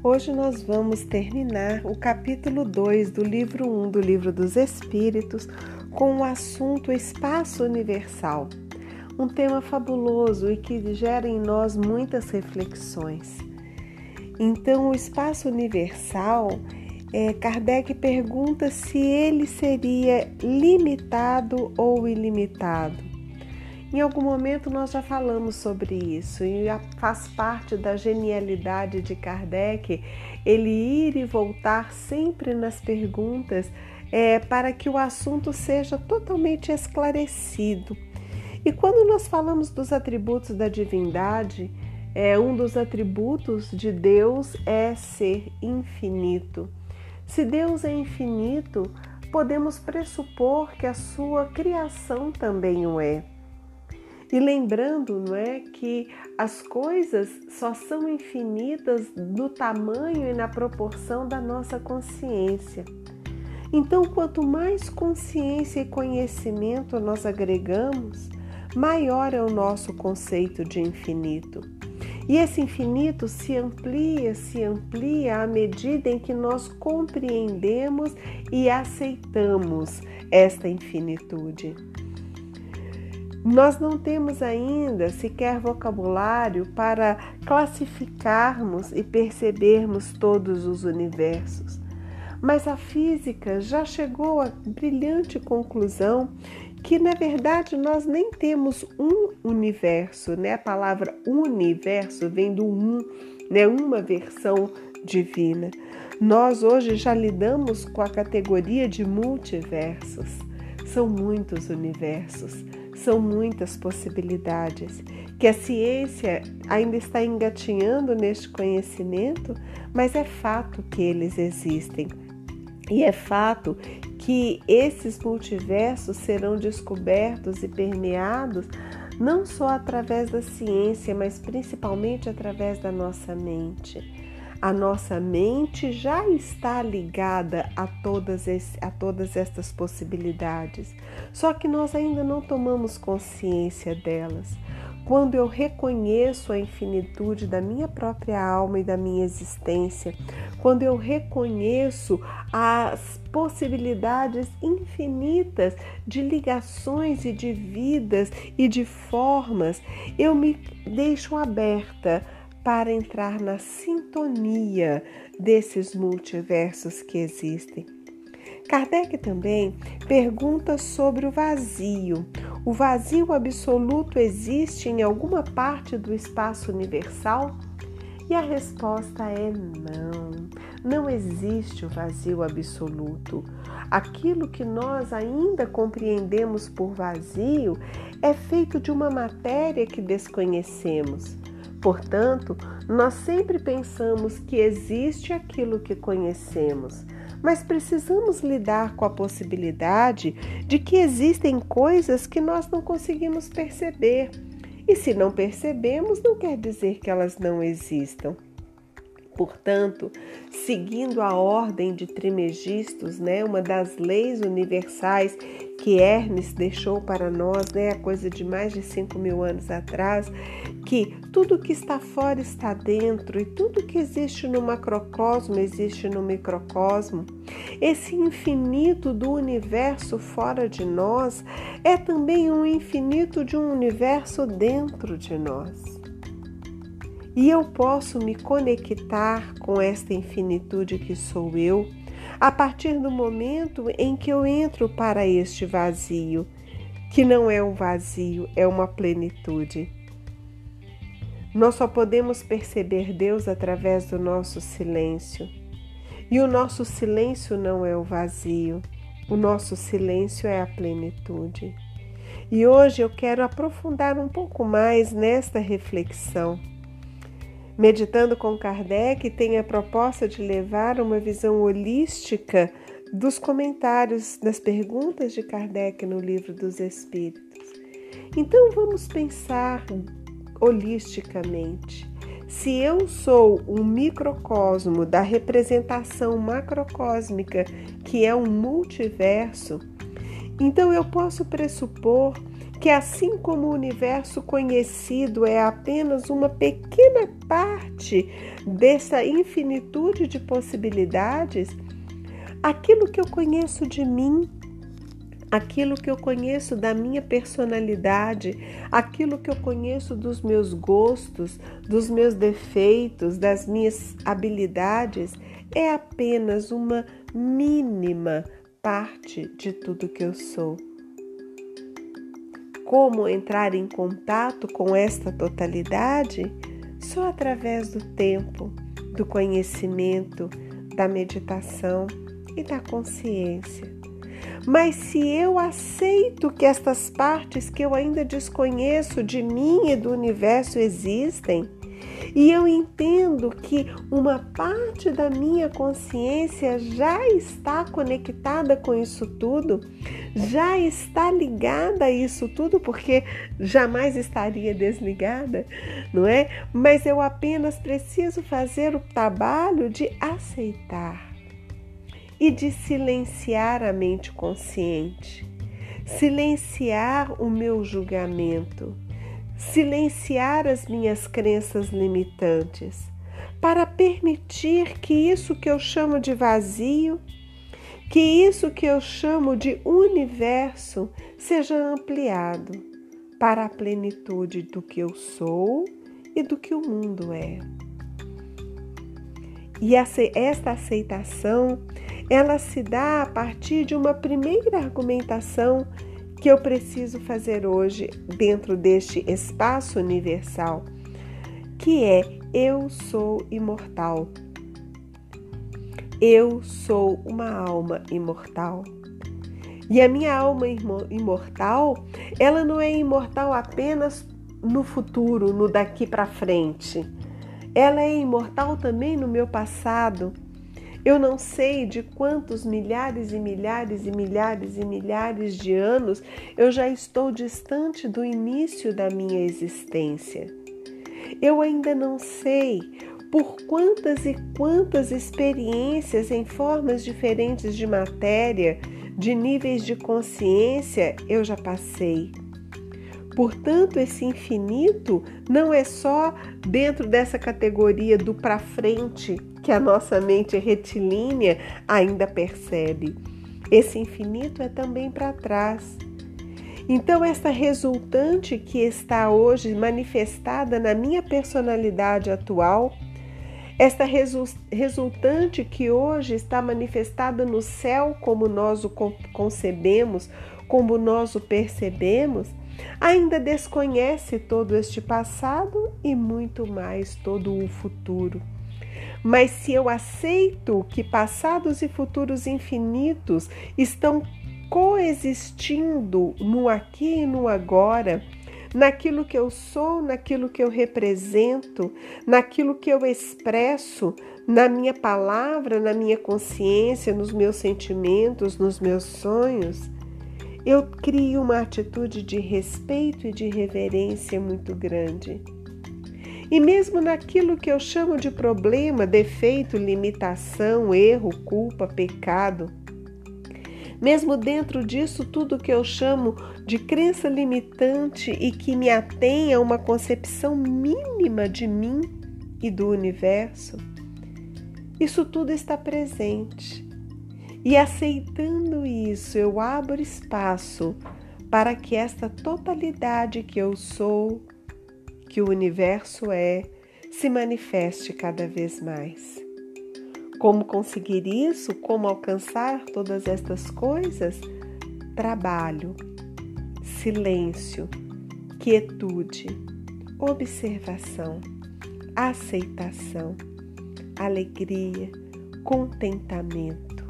Hoje nós vamos terminar o capítulo 2 do livro 1 do Livro dos Espíritos com o assunto Espaço Universal, um tema fabuloso e que gera em nós muitas reflexões. Então, o espaço universal, é, Kardec pergunta se ele seria limitado ou ilimitado. Em algum momento nós já falamos sobre isso e faz parte da genialidade de Kardec ele ir e voltar sempre nas perguntas é, para que o assunto seja totalmente esclarecido. E quando nós falamos dos atributos da divindade, é, um dos atributos de Deus é ser infinito. Se Deus é infinito, podemos pressupor que a sua criação também o é. E lembrando, não é, que as coisas só são infinitas no tamanho e na proporção da nossa consciência. Então, quanto mais consciência e conhecimento nós agregamos, maior é o nosso conceito de infinito. E esse infinito se amplia, se amplia à medida em que nós compreendemos e aceitamos esta infinitude. Nós não temos ainda sequer vocabulário para classificarmos e percebermos todos os universos. Mas a física já chegou à brilhante conclusão que na verdade nós nem temos um universo, né? A palavra universo vem do um, né? Uma versão divina. Nós hoje já lidamos com a categoria de multiversos. São muitos universos. São muitas possibilidades que a ciência ainda está engatinhando neste conhecimento, mas é fato que eles existem. E é fato que esses multiversos serão descobertos e permeados não só através da ciência, mas principalmente através da nossa mente. A nossa mente já está ligada a todas, esse, a todas estas possibilidades, só que nós ainda não tomamos consciência delas. Quando eu reconheço a infinitude da minha própria alma e da minha existência, quando eu reconheço as possibilidades infinitas de ligações e de vidas e de formas, eu me deixo aberta para entrar na sintonia desses multiversos que existem. Kardec também pergunta sobre o vazio. O vazio absoluto existe em alguma parte do espaço universal? E a resposta é não. Não existe o vazio absoluto. Aquilo que nós ainda compreendemos por vazio é feito de uma matéria que desconhecemos. Portanto, nós sempre pensamos que existe aquilo que conhecemos, mas precisamos lidar com a possibilidade de que existem coisas que nós não conseguimos perceber. E se não percebemos, não quer dizer que elas não existam. Portanto, seguindo a ordem de Trimegistus, né, uma das leis universais que Hermes deixou para nós, né, a coisa de mais de 5 mil anos atrás, que tudo que está fora está dentro e tudo que existe no macrocosmo existe no microcosmo. Esse infinito do universo fora de nós é também um infinito de um universo dentro de nós. E eu posso me conectar com esta infinitude que sou eu a partir do momento em que eu entro para este vazio, que não é um vazio, é uma plenitude. Nós só podemos perceber Deus através do nosso silêncio. E o nosso silêncio não é o vazio, o nosso silêncio é a plenitude. E hoje eu quero aprofundar um pouco mais nesta reflexão Meditando com Kardec, tem a proposta de levar uma visão holística dos comentários das perguntas de Kardec no Livro dos Espíritos. Então vamos pensar holisticamente. Se eu sou um microcosmo da representação macrocósmica, que é um multiverso, Então eu posso pressupor que, assim como o universo conhecido é apenas uma pequena parte dessa infinitude de possibilidades, aquilo que eu conheço de mim, aquilo que eu conheço da minha personalidade, aquilo que eu conheço dos meus gostos, dos meus defeitos, das minhas habilidades, é apenas uma mínima parte de tudo que eu sou como entrar em contato com esta totalidade? Só através do tempo, do conhecimento, da meditação e da consciência. Mas se eu aceito que estas partes que eu ainda desconheço de mim e do universo existem, e eu entendo que uma parte da minha consciência já está conectada com isso tudo, já está ligada a isso tudo, porque jamais estaria desligada, não é? Mas eu apenas preciso fazer o trabalho de aceitar e de silenciar a mente consciente, silenciar o meu julgamento silenciar as minhas crenças limitantes, para permitir que isso que eu chamo de vazio, que isso que eu chamo de universo seja ampliado para a plenitude do que eu sou e do que o mundo é. E esta aceitação, ela se dá a partir de uma primeira argumentação que eu preciso fazer hoje dentro deste espaço universal, que é eu sou imortal. Eu sou uma alma imortal. E a minha alma imortal, ela não é imortal apenas no futuro, no daqui para frente. Ela é imortal também no meu passado eu não sei de quantos milhares e milhares e milhares e milhares de anos eu já estou distante do início da minha existência. Eu ainda não sei por quantas e quantas experiências em formas diferentes de matéria, de níveis de consciência eu já passei. Portanto, esse infinito não é só dentro dessa categoria do para frente que a nossa mente retilínea ainda percebe. Esse infinito é também para trás. Então, essa resultante que está hoje manifestada na minha personalidade atual, esta resultante que hoje está manifestada no céu como nós o concebemos, como nós o percebemos, ainda desconhece todo este passado e muito mais todo o futuro. Mas se eu aceito que passados e futuros infinitos estão coexistindo no aqui e no agora, naquilo que eu sou, naquilo que eu represento, naquilo que eu expresso, na minha palavra, na minha consciência, nos meus sentimentos, nos meus sonhos, eu crio uma atitude de respeito e de reverência muito grande. E mesmo naquilo que eu chamo de problema, defeito, limitação, erro, culpa, pecado, mesmo dentro disso tudo que eu chamo de crença limitante e que me atém a uma concepção mínima de mim e do universo, isso tudo está presente. E aceitando isso, eu abro espaço para que esta totalidade que eu sou, que o universo é, se manifeste cada vez mais. Como conseguir isso? Como alcançar todas estas coisas? Trabalho, silêncio, quietude, observação, aceitação, alegria, contentamento.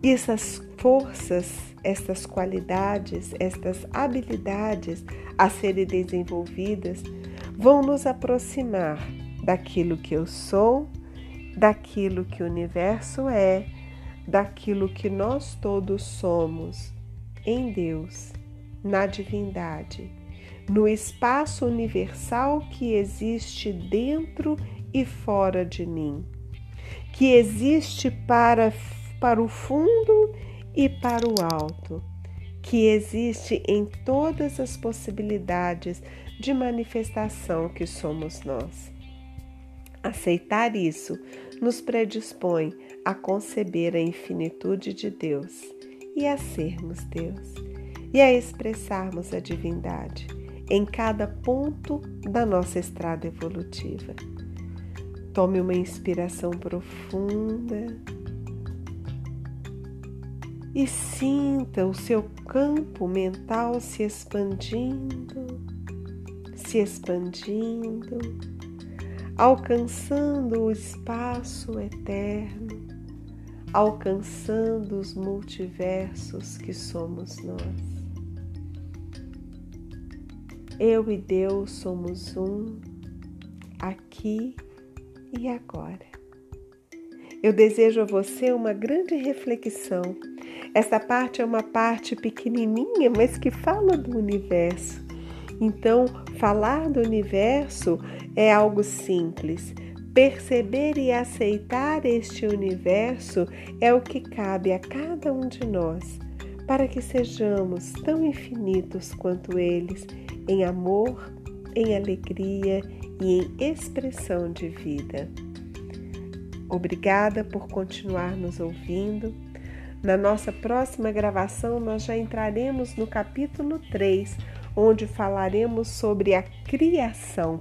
E essas forças, estas qualidades, estas habilidades a serem desenvolvidas vão nos aproximar daquilo que eu sou, daquilo que o universo é, daquilo que nós todos somos em Deus, na divindade, no espaço universal que existe dentro e fora de mim, que existe para, para o fundo e para o alto, que existe em todas as possibilidades de manifestação que somos nós. Aceitar isso nos predispõe a conceber a infinitude de Deus e a sermos Deus e a expressarmos a divindade em cada ponto da nossa estrada evolutiva. Tome uma inspiração profunda e sinta o seu campo mental se expandindo, se expandindo, alcançando o espaço eterno, alcançando os multiversos que somos nós. Eu e Deus somos um, aqui e agora. Eu desejo a você uma grande reflexão. Esta parte é uma parte pequenininha, mas que fala do universo. Então, falar do universo é algo simples. Perceber e aceitar este universo é o que cabe a cada um de nós, para que sejamos tão infinitos quanto eles em amor, em alegria e em expressão de vida. Obrigada por continuar nos ouvindo. Na nossa próxima gravação, nós já entraremos no capítulo 3, onde falaremos sobre a criação,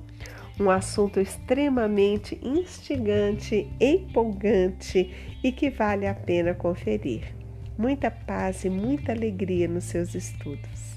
um assunto extremamente instigante, empolgante e que vale a pena conferir. Muita paz e muita alegria nos seus estudos.